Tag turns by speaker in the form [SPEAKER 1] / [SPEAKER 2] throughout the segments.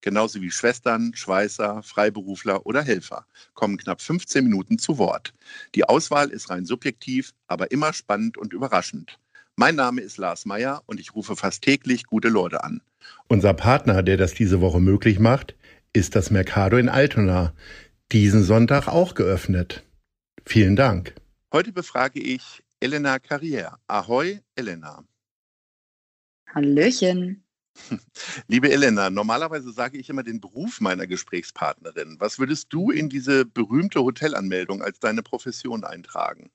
[SPEAKER 1] genauso wie Schwestern, Schweißer, Freiberufler oder Helfer, kommen knapp 15 Minuten zu Wort. Die Auswahl ist rein subjektiv, aber immer spannend und überraschend. Mein Name ist Lars Meyer und ich rufe fast täglich gute Leute an.
[SPEAKER 2] Unser Partner, der das diese Woche möglich macht, ist das Mercado in Altona. Diesen Sonntag auch geöffnet. Vielen Dank.
[SPEAKER 1] Heute befrage ich Elena Carrière. Ahoi, Elena.
[SPEAKER 3] Hallöchen.
[SPEAKER 1] Liebe Elena, normalerweise sage ich immer den Beruf meiner Gesprächspartnerin. Was würdest du in diese berühmte Hotelanmeldung als deine Profession eintragen?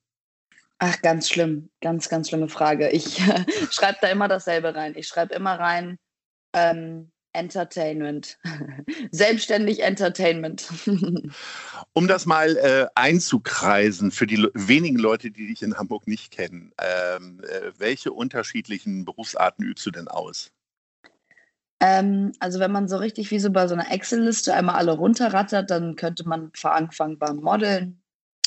[SPEAKER 3] Ach, ganz schlimm. Ganz, ganz schlimme Frage. Ich äh, schreibe da immer dasselbe rein. Ich schreibe immer rein ähm, Entertainment. Selbstständig Entertainment.
[SPEAKER 1] um das mal äh, einzukreisen für die wenigen Leute, die dich in Hamburg nicht kennen, ähm, äh, welche unterschiedlichen Berufsarten übst du denn aus?
[SPEAKER 3] Ähm, also wenn man so richtig wie so bei so einer Excel-Liste einmal alle runterrattert, dann könnte man anfangen beim Modeln.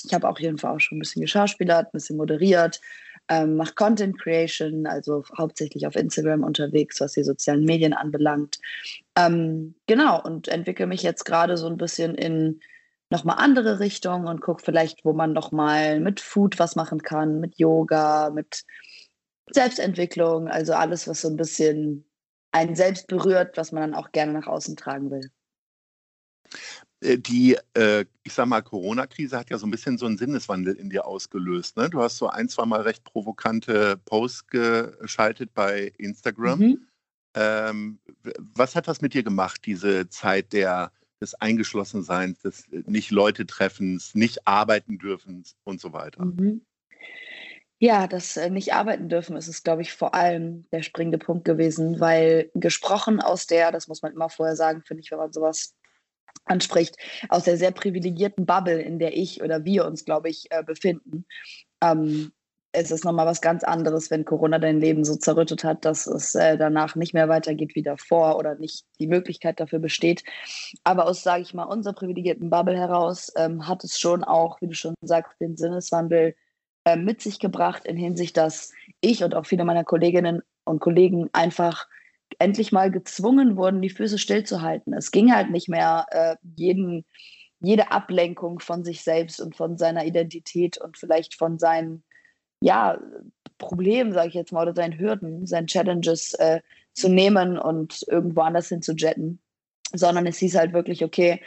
[SPEAKER 3] Ich habe auch jeden Fall auch schon ein bisschen geschauspielert, ein bisschen moderiert, ähm, mache Content Creation, also hauptsächlich auf Instagram unterwegs, was die sozialen Medien anbelangt. Ähm, genau, und entwickle mich jetzt gerade so ein bisschen in nochmal andere Richtungen und gucke vielleicht, wo man nochmal mit Food was machen kann, mit Yoga, mit Selbstentwicklung, also alles, was so ein bisschen einen selbst berührt, was man dann auch gerne nach außen tragen will.
[SPEAKER 1] Äh, die, äh, ich sag mal, Corona-Krise hat ja so ein bisschen so einen Sinneswandel in dir ausgelöst. Ne? Du hast so ein, zwei Mal recht provokante Posts geschaltet bei Instagram. Mhm. Ähm, was hat das mit dir gemacht, diese Zeit der, des Eingeschlossenseins, des Nicht-Leute-Treffens, nicht arbeiten dürfen und so weiter?
[SPEAKER 3] Mhm. Ja, das äh, nicht arbeiten dürfen ist es, glaube ich, vor allem der springende Punkt gewesen, weil gesprochen aus der, das muss man immer vorher sagen, finde ich, wenn man sowas anspricht, aus der sehr privilegierten Bubble, in der ich oder wir uns, glaube ich, äh, befinden. Ähm, es ist nochmal was ganz anderes, wenn Corona dein Leben so zerrüttet hat, dass es äh, danach nicht mehr weitergeht wie davor oder nicht die Möglichkeit dafür besteht. Aber aus, sage ich mal, unserer privilegierten Bubble heraus ähm, hat es schon auch, wie du schon sagst, den Sinneswandel äh, mit sich gebracht in Hinsicht, dass ich und auch viele meiner Kolleginnen und Kollegen einfach endlich mal gezwungen wurden, die Füße stillzuhalten. Es ging halt nicht mehr äh, jeden, jede Ablenkung von sich selbst und von seiner Identität und vielleicht von seinen ja, Problemen, sage ich jetzt mal, oder seinen Hürden, seinen Challenges äh, zu nehmen und irgendwo anders hin zu jetten, sondern es hieß halt wirklich, okay,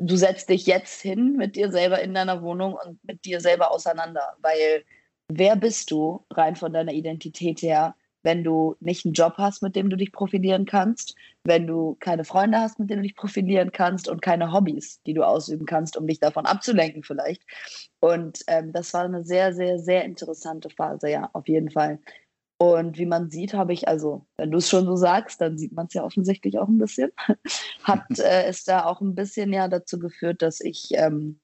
[SPEAKER 3] du setzt dich jetzt hin mit dir selber in deiner Wohnung und mit dir selber auseinander, weil wer bist du rein von deiner Identität her, wenn du nicht einen Job hast, mit dem du dich profilieren kannst, wenn du keine Freunde hast, mit denen du dich profilieren kannst und keine Hobbys, die du ausüben kannst, um dich davon abzulenken vielleicht. Und ähm, das war eine sehr, sehr, sehr interessante Phase, ja, auf jeden Fall. Und wie man sieht, habe ich, also wenn du es schon so sagst, dann sieht man es ja offensichtlich auch ein bisschen, hat äh, es da auch ein bisschen ja dazu geführt, dass ich ähm,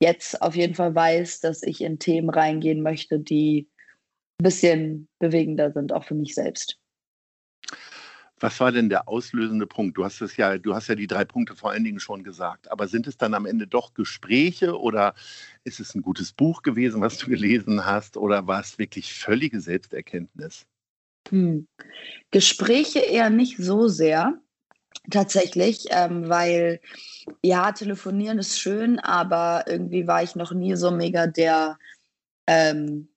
[SPEAKER 3] jetzt auf jeden Fall weiß, dass ich in Themen reingehen möchte, die ein bisschen bewegender sind, auch für mich selbst.
[SPEAKER 1] Was war denn der auslösende Punkt? Du hast es ja, du hast ja die drei Punkte vor allen Dingen schon gesagt. Aber sind es dann am Ende doch Gespräche oder ist es ein gutes Buch gewesen, was du gelesen hast, oder war es wirklich völlige Selbsterkenntnis?
[SPEAKER 3] Hm. Gespräche eher nicht so sehr, tatsächlich, ähm, weil ja, telefonieren ist schön, aber irgendwie war ich noch nie so mega der ähm,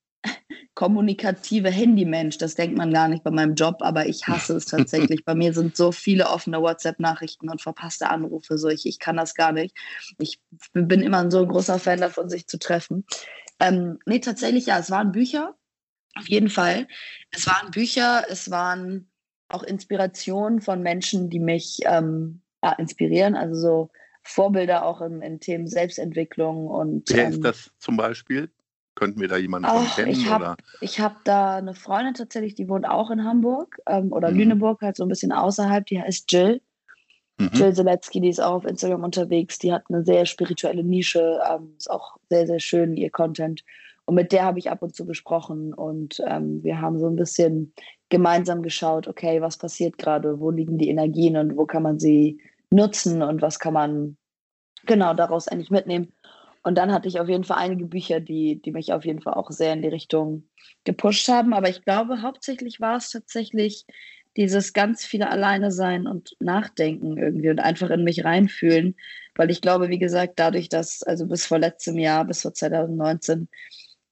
[SPEAKER 3] kommunikative Handymensch. Das denkt man gar nicht bei meinem Job, aber ich hasse es tatsächlich. bei mir sind so viele offene WhatsApp-Nachrichten und verpasste Anrufe. So, ich, ich kann das gar nicht. Ich bin immer so ein großer Fan davon, sich zu treffen. Ähm, nee, tatsächlich, ja, es waren Bücher. Auf jeden Fall. Es waren Bücher, es waren auch Inspirationen von Menschen, die mich ähm, ja, inspirieren. Also so Vorbilder auch in, in Themen Selbstentwicklung und.
[SPEAKER 1] Wer ähm, ist das zum Beispiel? Könnten wir da jemanden
[SPEAKER 3] Ach,
[SPEAKER 1] kennen?
[SPEAKER 3] Ich habe hab da eine Freundin tatsächlich, die wohnt auch in Hamburg ähm, oder mhm. Lüneburg, halt so ein bisschen außerhalb, die heißt Jill. Mhm. Jill Zeletsky, die ist auch auf Instagram unterwegs, die hat eine sehr spirituelle Nische, ähm, ist auch sehr, sehr schön, ihr Content. Und mit der habe ich ab und zu gesprochen und ähm, wir haben so ein bisschen gemeinsam geschaut, okay, was passiert gerade, wo liegen die Energien und wo kann man sie nutzen und was kann man genau daraus eigentlich mitnehmen. Und dann hatte ich auf jeden Fall einige Bücher, die, die mich auf jeden Fall auch sehr in die Richtung gepusht haben. Aber ich glaube, hauptsächlich war es tatsächlich dieses ganz viele Alleine sein und nachdenken irgendwie und einfach in mich reinfühlen. Weil ich glaube, wie gesagt, dadurch, dass, also bis vor letztem Jahr, bis vor 2019,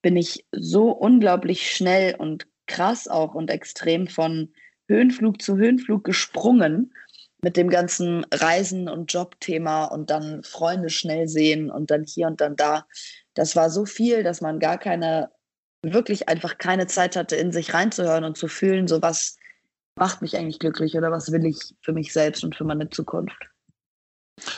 [SPEAKER 3] bin ich so unglaublich schnell und krass auch und extrem von Höhenflug zu Höhenflug gesprungen mit dem ganzen Reisen und Jobthema und dann Freunde schnell sehen und dann hier und dann da. Das war so viel, dass man gar keine, wirklich einfach keine Zeit hatte, in sich reinzuhören und zu fühlen, so was macht mich eigentlich glücklich oder was will ich für mich selbst und für meine Zukunft.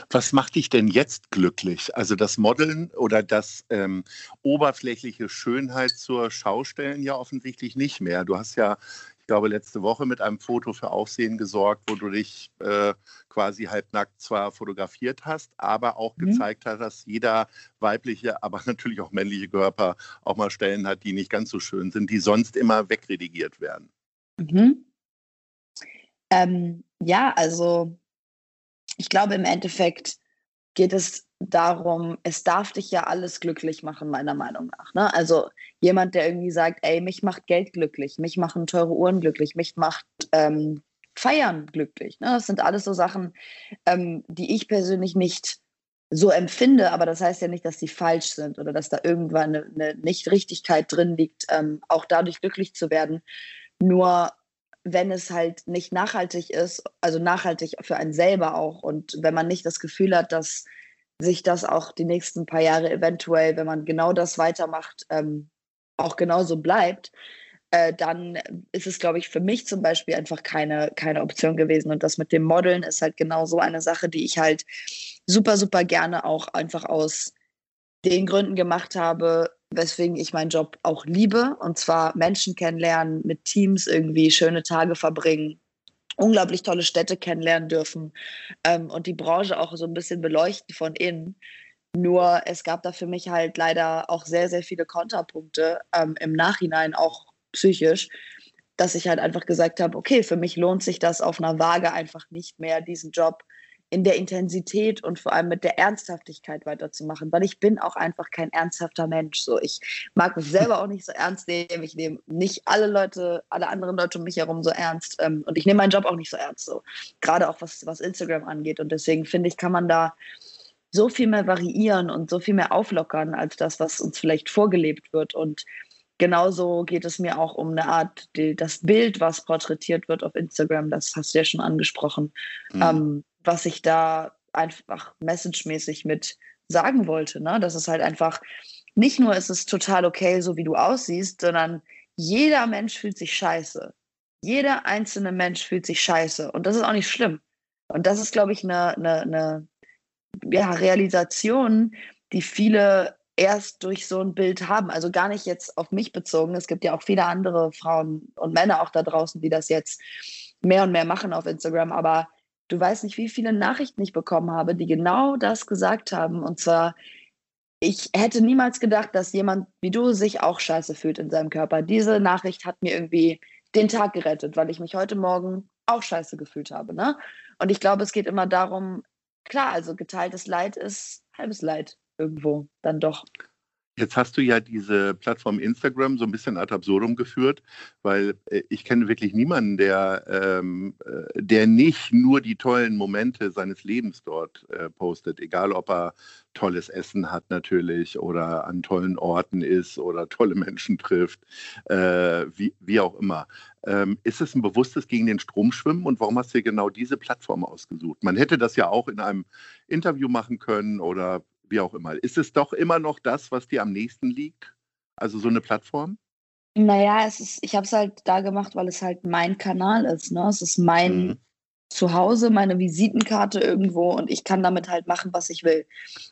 [SPEAKER 1] Was macht dich denn jetzt glücklich? Also das Modeln oder das ähm, oberflächliche Schönheit zur Schaustellen ja offensichtlich nicht mehr. Du hast ja, glaube, letzte Woche mit einem Foto für Aufsehen gesorgt, wo du dich äh, quasi halbnackt zwar fotografiert hast, aber auch mhm. gezeigt hast, dass jeder weibliche, aber natürlich auch männliche Körper auch mal Stellen hat, die nicht ganz so schön sind, die sonst immer wegredigiert werden.
[SPEAKER 3] Mhm. Ähm, ja, also ich glaube, im Endeffekt geht es darum, es darf dich ja alles glücklich machen, meiner Meinung nach. Ne? Also jemand, der irgendwie sagt, ey, mich macht Geld glücklich, mich machen teure Uhren glücklich, mich macht ähm, Feiern glücklich. Ne? Das sind alles so Sachen, ähm, die ich persönlich nicht so empfinde, aber das heißt ja nicht, dass sie falsch sind oder dass da irgendwann eine, eine Nichtrichtigkeit drin liegt, ähm, auch dadurch glücklich zu werden. Nur wenn es halt nicht nachhaltig ist, also nachhaltig für einen selber auch und wenn man nicht das Gefühl hat, dass sich das auch die nächsten paar Jahre eventuell, wenn man genau das weitermacht, ähm, auch genauso bleibt, äh, dann ist es, glaube ich, für mich zum Beispiel einfach keine, keine Option gewesen. Und das mit dem Modeln ist halt genau so eine Sache, die ich halt super, super gerne auch einfach aus den Gründen gemacht habe, weswegen ich meinen Job auch liebe. Und zwar Menschen kennenlernen, mit Teams irgendwie schöne Tage verbringen, unglaublich tolle Städte kennenlernen dürfen ähm, und die Branche auch so ein bisschen beleuchten von innen. Nur es gab da für mich halt leider auch sehr, sehr viele Konterpunkte ähm, im Nachhinein, auch psychisch, dass ich halt einfach gesagt habe, okay, für mich lohnt sich das auf einer Waage einfach nicht mehr, diesen Job in der Intensität und vor allem mit der Ernsthaftigkeit weiterzumachen, weil ich bin auch einfach kein ernsthafter Mensch. So, ich mag mich selber auch nicht so ernst nehmen. Ich nehme nicht alle Leute, alle anderen Leute um mich herum so ernst ähm, und ich nehme meinen Job auch nicht so ernst. So, gerade auch was was Instagram angeht und deswegen finde ich, kann man da so viel mehr variieren und so viel mehr auflockern als das, was uns vielleicht vorgelebt wird und Genauso geht es mir auch um eine Art, die, das Bild, was porträtiert wird auf Instagram, das hast du ja schon angesprochen. Mhm. Ähm, was ich da einfach messagemäßig mit sagen wollte. Ne? Das ist halt einfach, nicht nur ist es total okay, so wie du aussiehst, sondern jeder Mensch fühlt sich scheiße. Jeder einzelne Mensch fühlt sich scheiße. Und das ist auch nicht schlimm. Und das ist, glaube ich, eine, eine, eine ja, Realisation, die viele erst durch so ein Bild haben. Also gar nicht jetzt auf mich bezogen. Es gibt ja auch viele andere Frauen und Männer auch da draußen, die das jetzt mehr und mehr machen auf Instagram. Aber Du weißt nicht, wie viele Nachrichten ich bekommen habe, die genau das gesagt haben. Und zwar, ich hätte niemals gedacht, dass jemand wie du sich auch scheiße fühlt in seinem Körper. Diese Nachricht hat mir irgendwie den Tag gerettet, weil ich mich heute Morgen auch scheiße gefühlt habe. Ne? Und ich glaube, es geht immer darum, klar, also geteiltes Leid ist halbes Leid irgendwo dann doch.
[SPEAKER 1] Jetzt hast du ja diese Plattform Instagram so ein bisschen ad absurdum geführt, weil äh, ich kenne wirklich niemanden, der, ähm, äh, der nicht nur die tollen Momente seines Lebens dort äh, postet, egal ob er tolles Essen hat natürlich oder an tollen Orten ist oder tolle Menschen trifft, äh, wie, wie auch immer. Ähm, ist es ein bewusstes gegen den Strom schwimmen und warum hast du genau diese Plattform ausgesucht? Man hätte das ja auch in einem Interview machen können oder wie auch immer. Ist es doch immer noch das, was dir am nächsten liegt? Also so eine Plattform?
[SPEAKER 3] Naja, es ist, ich habe es halt da gemacht, weil es halt mein Kanal ist. Ne? Es ist mein mhm. Zuhause, meine Visitenkarte irgendwo und ich kann damit halt machen, was ich will.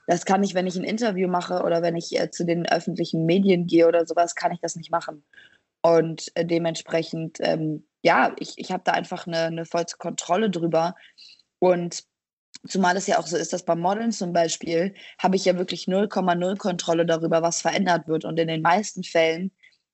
[SPEAKER 3] Das kann ich, wenn ich ein Interview mache oder wenn ich äh, zu den öffentlichen Medien gehe oder sowas, kann ich das nicht machen. Und äh, dementsprechend, ähm, ja, ich, ich habe da einfach eine, eine vollste Kontrolle drüber. Und Zumal es ja auch so ist, dass beim Modeln zum Beispiel habe ich ja wirklich 0,0 Kontrolle darüber, was verändert wird. Und in den meisten Fällen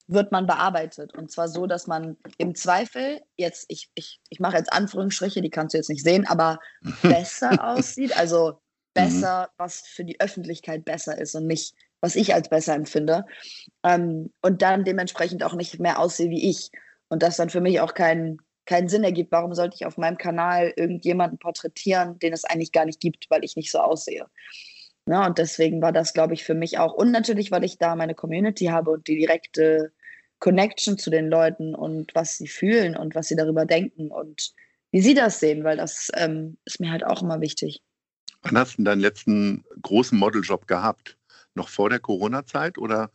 [SPEAKER 3] wird man bearbeitet. Und zwar so, dass man im Zweifel, jetzt, ich, ich, ich mache jetzt Anführungsstriche, die kannst du jetzt nicht sehen, aber besser aussieht. Also besser, mhm. was für die Öffentlichkeit besser ist und nicht, was ich als besser empfinde. Ähm, und dann dementsprechend auch nicht mehr aussehe wie ich. Und das dann für mich auch keinen keinen Sinn ergibt. Warum sollte ich auf meinem Kanal irgendjemanden porträtieren, den es eigentlich gar nicht gibt, weil ich nicht so aussehe? Ja, und deswegen war das, glaube ich, für mich auch. Und natürlich, weil ich da meine Community habe und die direkte Connection zu den Leuten und was sie fühlen und was sie darüber denken und wie sie das sehen, weil das ähm, ist mir halt auch immer wichtig.
[SPEAKER 1] Wann hast du deinen letzten großen Modeljob gehabt? Noch vor der Corona-Zeit oder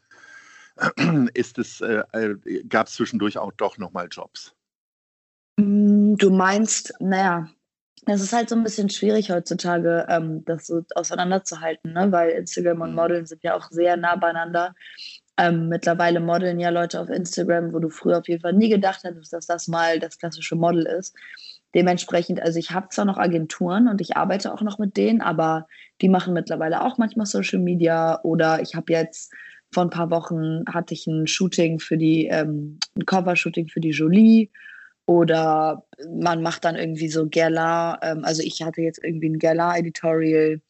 [SPEAKER 1] ist äh, äh gab es zwischendurch auch doch nochmal Jobs?
[SPEAKER 3] Mm, du meinst, naja, es ist halt so ein bisschen schwierig heutzutage, ähm, das so auseinanderzuhalten, ne? weil Instagram und mhm. Modeln sind ja auch sehr nah beieinander. Ähm, mittlerweile modeln ja Leute auf Instagram, wo du früher auf jeden Fall nie gedacht hättest, dass das mal das klassische Model ist. Dementsprechend, also ich habe zwar noch Agenturen und ich arbeite auch noch mit denen, aber die machen mittlerweile auch manchmal Social Media oder ich habe jetzt vor ein paar Wochen hatte ich ein Shooting für die, ähm, ein Cover-Shooting für die Jolie oder man macht dann irgendwie so Gala, ähm, also ich hatte jetzt irgendwie ein Gala-Editorial.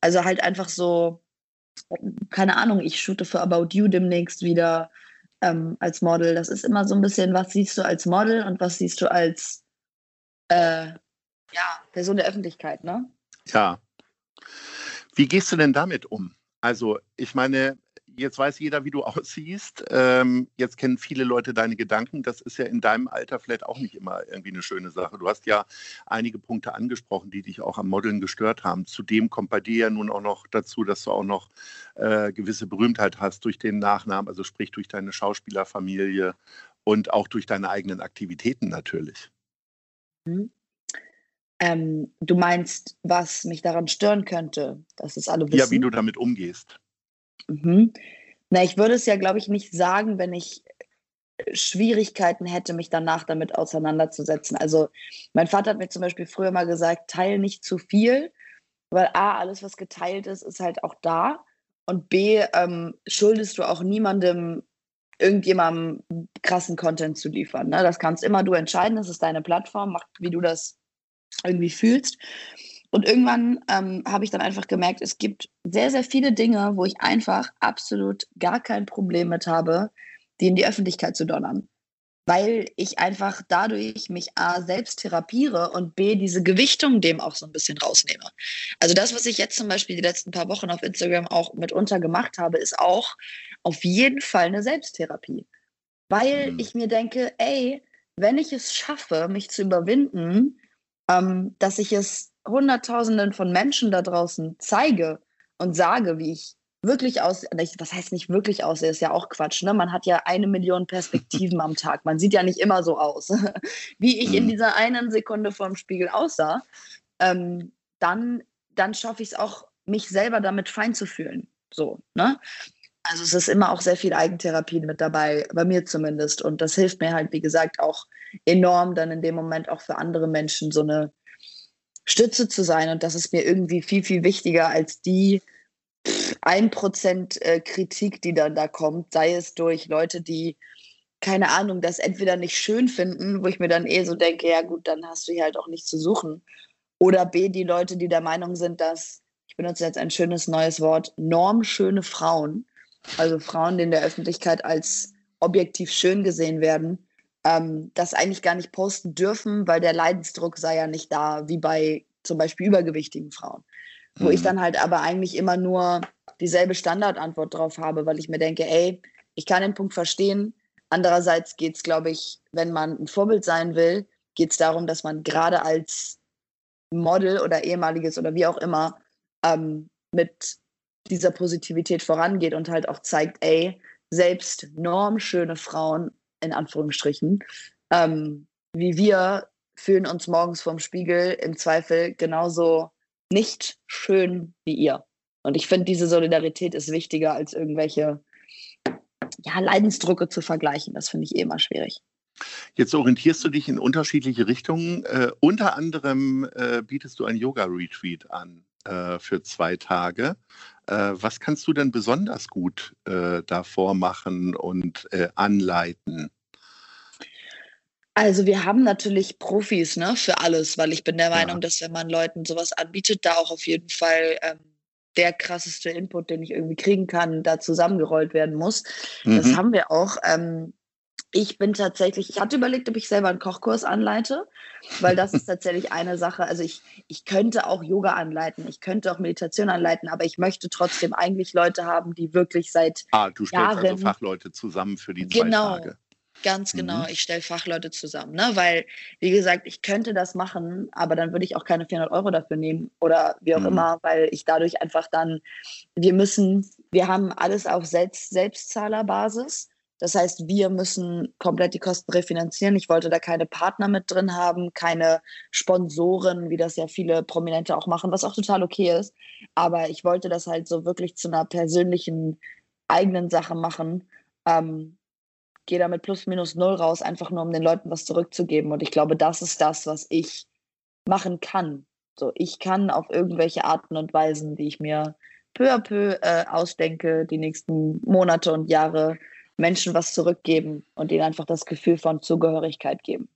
[SPEAKER 3] Also halt einfach so, keine Ahnung, ich shoote für About You demnächst wieder ähm, als Model. Das ist immer so ein bisschen, was siehst du als Model und was siehst du als äh, ja, Person der Öffentlichkeit, ne?
[SPEAKER 1] Ja. Wie gehst du denn damit um? Also, ich meine, jetzt weiß jeder, wie du aussiehst. Ähm, jetzt kennen viele Leute deine Gedanken. Das ist ja in deinem Alter vielleicht auch nicht immer irgendwie eine schöne Sache. Du hast ja einige Punkte angesprochen, die dich auch am Modeln gestört haben. Zudem kommt bei dir ja nun auch noch dazu, dass du auch noch äh, gewisse Berühmtheit hast durch den Nachnamen, also sprich durch deine Schauspielerfamilie und auch durch deine eigenen Aktivitäten natürlich.
[SPEAKER 3] Mhm. Ähm, du meinst, was mich daran stören könnte, dass es alle wissen?
[SPEAKER 1] Ja, wie du damit umgehst.
[SPEAKER 3] Mhm. Na, ich würde es ja, glaube ich, nicht sagen, wenn ich Schwierigkeiten hätte, mich danach damit auseinanderzusetzen. Also mein Vater hat mir zum Beispiel früher mal gesagt, teile nicht zu viel, weil A, alles, was geteilt ist, ist halt auch da. Und B, ähm, schuldest du auch niemandem, irgendjemandem krassen Content zu liefern. Ne? Das kannst immer du entscheiden, das ist deine Plattform, mach, wie du das irgendwie fühlst. Und irgendwann ähm, habe ich dann einfach gemerkt, es gibt sehr, sehr viele Dinge, wo ich einfach absolut gar kein Problem mit habe, die in die Öffentlichkeit zu donnern. Weil ich einfach dadurch mich A selbst therapiere und B diese Gewichtung dem auch so ein bisschen rausnehme. Also das, was ich jetzt zum Beispiel die letzten paar Wochen auf Instagram auch mitunter gemacht habe, ist auch auf jeden Fall eine Selbsttherapie. Weil mhm. ich mir denke, ey, wenn ich es schaffe, mich zu überwinden, ähm, dass ich es Hunderttausenden von Menschen da draußen zeige und sage, wie ich wirklich aussehe, was heißt nicht wirklich aussehe, ist ja auch Quatsch, ne? Man hat ja eine Million Perspektiven am Tag. Man sieht ja nicht immer so aus, wie ich in mhm. dieser einen Sekunde vorm Spiegel aussah. Ähm, dann, dann schaffe ich es auch, mich selber damit fein zu fühlen. So, ne? Also es ist immer auch sehr viel Eigentherapie mit dabei, bei mir zumindest. Und das hilft mir halt, wie gesagt, auch enorm, dann in dem Moment auch für andere Menschen so eine Stütze zu sein. Und das ist mir irgendwie viel, viel wichtiger als die ein Prozent äh, Kritik, die dann da kommt, sei es durch Leute, die keine Ahnung, das entweder nicht schön finden, wo ich mir dann eh so denke, ja gut, dann hast du hier halt auch nichts zu suchen. Oder B, die Leute, die der Meinung sind, dass, ich benutze jetzt ein schönes neues Wort, normschöne Frauen, also Frauen, die in der Öffentlichkeit als objektiv schön gesehen werden, ähm, das eigentlich gar nicht posten dürfen, weil der Leidensdruck sei ja nicht da, wie bei zum Beispiel übergewichtigen Frauen. Wo mhm. ich dann halt aber eigentlich immer nur dieselbe Standardantwort drauf habe, weil ich mir denke, ey, ich kann den Punkt verstehen. Andererseits geht es, glaube ich, wenn man ein Vorbild sein will, geht es darum, dass man gerade als Model oder ehemaliges oder wie auch immer ähm, mit dieser Positivität vorangeht und halt auch zeigt, ey, selbst normschöne Frauen in Anführungsstrichen, ähm, wie wir fühlen uns morgens vorm Spiegel im Zweifel genauso nicht schön wie ihr. Und ich finde, diese Solidarität ist wichtiger als irgendwelche ja, Leidensdrucke zu vergleichen. Das finde ich eh immer schwierig.
[SPEAKER 1] Jetzt orientierst du dich in unterschiedliche Richtungen. Äh, unter anderem äh, bietest du ein Yoga-Retreat an äh, für zwei Tage. Äh, was kannst du denn besonders gut äh, davor machen und äh, anleiten?
[SPEAKER 3] Also wir haben natürlich Profis ne, für alles, weil ich bin der Meinung, ja. dass wenn man Leuten sowas anbietet, da auch auf jeden Fall ähm, der krasseste Input, den ich irgendwie kriegen kann, da zusammengerollt werden muss. Mhm. Das haben wir auch. Ähm, ich bin tatsächlich, ich hatte überlegt, ob ich selber einen Kochkurs anleite, weil das ist tatsächlich eine Sache. Also ich, ich könnte auch Yoga anleiten, ich könnte auch Meditation anleiten, aber ich möchte trotzdem eigentlich Leute haben, die wirklich seit
[SPEAKER 1] Ah, du stellst also Jahren, also Fachleute zusammen für die zwei
[SPEAKER 3] genau,
[SPEAKER 1] Tage.
[SPEAKER 3] Ganz genau, mhm. ich stelle Fachleute zusammen, ne? weil, wie gesagt, ich könnte das machen, aber dann würde ich auch keine 400 Euro dafür nehmen oder wie auch mhm. immer, weil ich dadurch einfach dann, wir müssen, wir haben alles auf Selbst, Selbstzahlerbasis das heißt, wir müssen komplett die Kosten refinanzieren. Ich wollte da keine Partner mit drin haben, keine Sponsoren, wie das ja viele Prominente auch machen, was auch total okay ist. Aber ich wollte das halt so wirklich zu einer persönlichen eigenen Sache machen. Ähm, Gehe da mit plus minus null raus, einfach nur um den Leuten was zurückzugeben. Und ich glaube, das ist das, was ich machen kann. So, ich kann auf irgendwelche Arten und Weisen, die ich mir peu à peu äh, ausdenke, die nächsten Monate und Jahre Menschen was zurückgeben und ihnen einfach das Gefühl von Zugehörigkeit geben.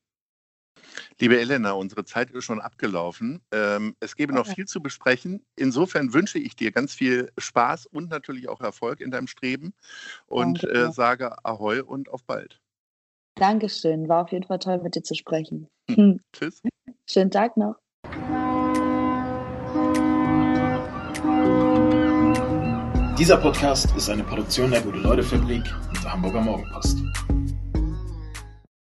[SPEAKER 1] Liebe Elena, unsere Zeit ist schon abgelaufen. Ähm, es gäbe noch viel zu besprechen. Insofern wünsche ich dir ganz viel Spaß und natürlich auch Erfolg in deinem Streben und äh, sage Ahoi und auf bald.
[SPEAKER 3] Dankeschön. War auf jeden Fall toll, mit dir zu sprechen.
[SPEAKER 1] Hm. Tschüss.
[SPEAKER 3] Schönen Tag noch.
[SPEAKER 4] Dieser Podcast ist eine Produktion der Gute-Leute-Fabrik und der Hamburger Morgenpost.